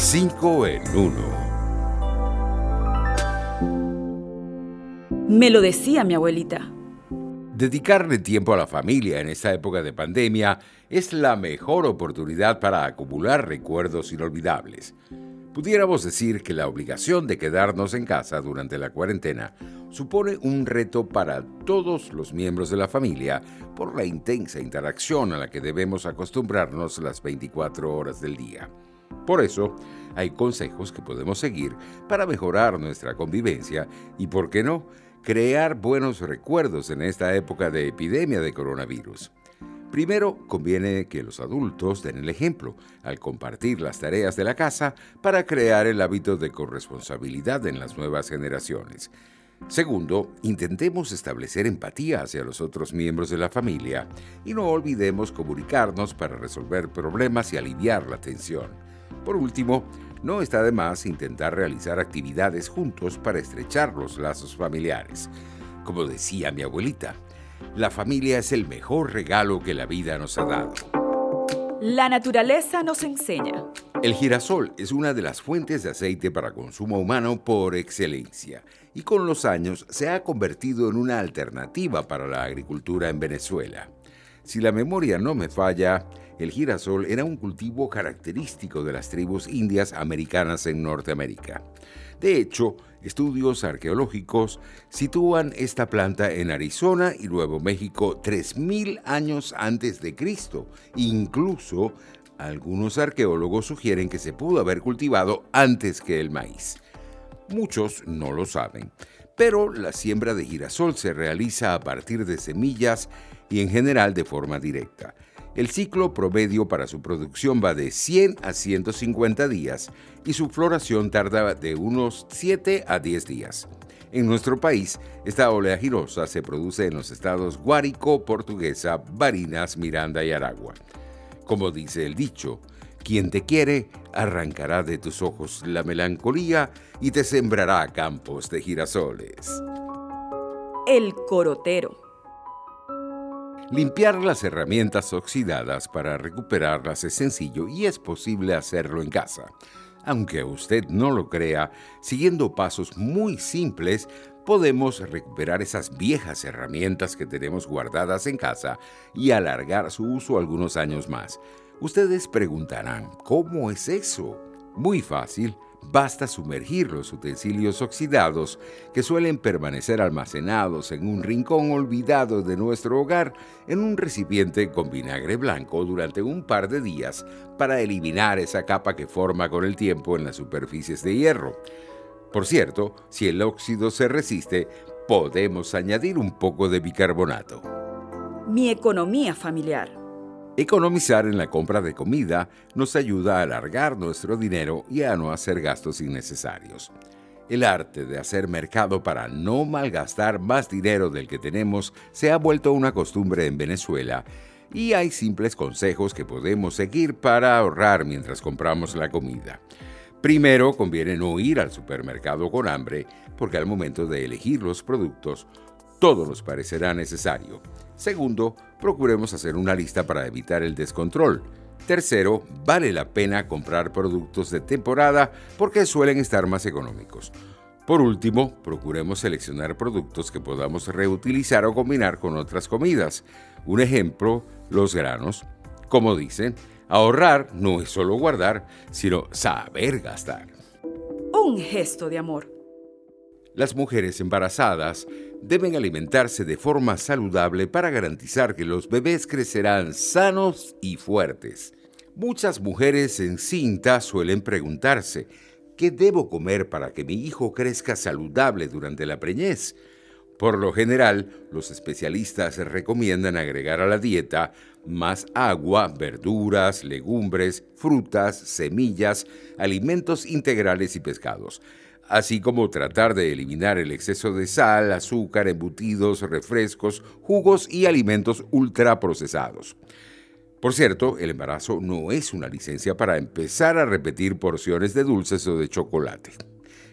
5 en 1. Me lo decía mi abuelita. Dedicarle tiempo a la familia en esta época de pandemia es la mejor oportunidad para acumular recuerdos inolvidables. Pudiéramos decir que la obligación de quedarnos en casa durante la cuarentena supone un reto para todos los miembros de la familia por la intensa interacción a la que debemos acostumbrarnos las 24 horas del día. Por eso, hay consejos que podemos seguir para mejorar nuestra convivencia y, ¿por qué no?, crear buenos recuerdos en esta época de epidemia de coronavirus. Primero, conviene que los adultos den el ejemplo al compartir las tareas de la casa para crear el hábito de corresponsabilidad en las nuevas generaciones. Segundo, intentemos establecer empatía hacia los otros miembros de la familia y no olvidemos comunicarnos para resolver problemas y aliviar la tensión. Por último, no está de más intentar realizar actividades juntos para estrechar los lazos familiares. Como decía mi abuelita, la familia es el mejor regalo que la vida nos ha dado. La naturaleza nos enseña. El girasol es una de las fuentes de aceite para consumo humano por excelencia y con los años se ha convertido en una alternativa para la agricultura en Venezuela. Si la memoria no me falla, el girasol era un cultivo característico de las tribus indias americanas en Norteamérica. De hecho, estudios arqueológicos sitúan esta planta en Arizona y Nuevo México 3.000 años antes de Cristo. Incluso algunos arqueólogos sugieren que se pudo haber cultivado antes que el maíz. Muchos no lo saben, pero la siembra de girasol se realiza a partir de semillas y en general de forma directa. El ciclo promedio para su producción va de 100 a 150 días y su floración tarda de unos 7 a 10 días. En nuestro país, esta oleagirosa se produce en los estados Guárico, Portuguesa, Barinas, Miranda y Aragua. Como dice el dicho, quien te quiere arrancará de tus ojos la melancolía y te sembrará campos de girasoles. El corotero. Limpiar las herramientas oxidadas para recuperarlas es sencillo y es posible hacerlo en casa. Aunque usted no lo crea, siguiendo pasos muy simples, podemos recuperar esas viejas herramientas que tenemos guardadas en casa y alargar su uso algunos años más. Ustedes preguntarán, ¿cómo es eso? Muy fácil Basta sumergir los utensilios oxidados que suelen permanecer almacenados en un rincón olvidado de nuestro hogar en un recipiente con vinagre blanco durante un par de días para eliminar esa capa que forma con el tiempo en las superficies de hierro. Por cierto, si el óxido se resiste, podemos añadir un poco de bicarbonato. Mi economía familiar. Economizar en la compra de comida nos ayuda a alargar nuestro dinero y a no hacer gastos innecesarios. El arte de hacer mercado para no malgastar más dinero del que tenemos se ha vuelto una costumbre en Venezuela y hay simples consejos que podemos seguir para ahorrar mientras compramos la comida. Primero, conviene no ir al supermercado con hambre porque al momento de elegir los productos todo nos parecerá necesario. Segundo, procuremos hacer una lista para evitar el descontrol. Tercero, vale la pena comprar productos de temporada porque suelen estar más económicos. Por último, procuremos seleccionar productos que podamos reutilizar o combinar con otras comidas. Un ejemplo, los granos. Como dicen, ahorrar no es solo guardar, sino saber gastar. Un gesto de amor. Las mujeres embarazadas deben alimentarse de forma saludable para garantizar que los bebés crecerán sanos y fuertes. Muchas mujeres en cinta suelen preguntarse, ¿qué debo comer para que mi hijo crezca saludable durante la preñez? Por lo general, los especialistas recomiendan agregar a la dieta más agua, verduras, legumbres, frutas, semillas, alimentos integrales y pescados así como tratar de eliminar el exceso de sal, azúcar, embutidos, refrescos, jugos y alimentos ultraprocesados. Por cierto, el embarazo no es una licencia para empezar a repetir porciones de dulces o de chocolate,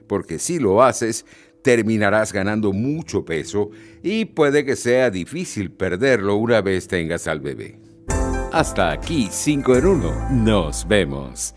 porque si lo haces, terminarás ganando mucho peso y puede que sea difícil perderlo una vez tengas al bebé. Hasta aquí 5 en 1. Nos vemos.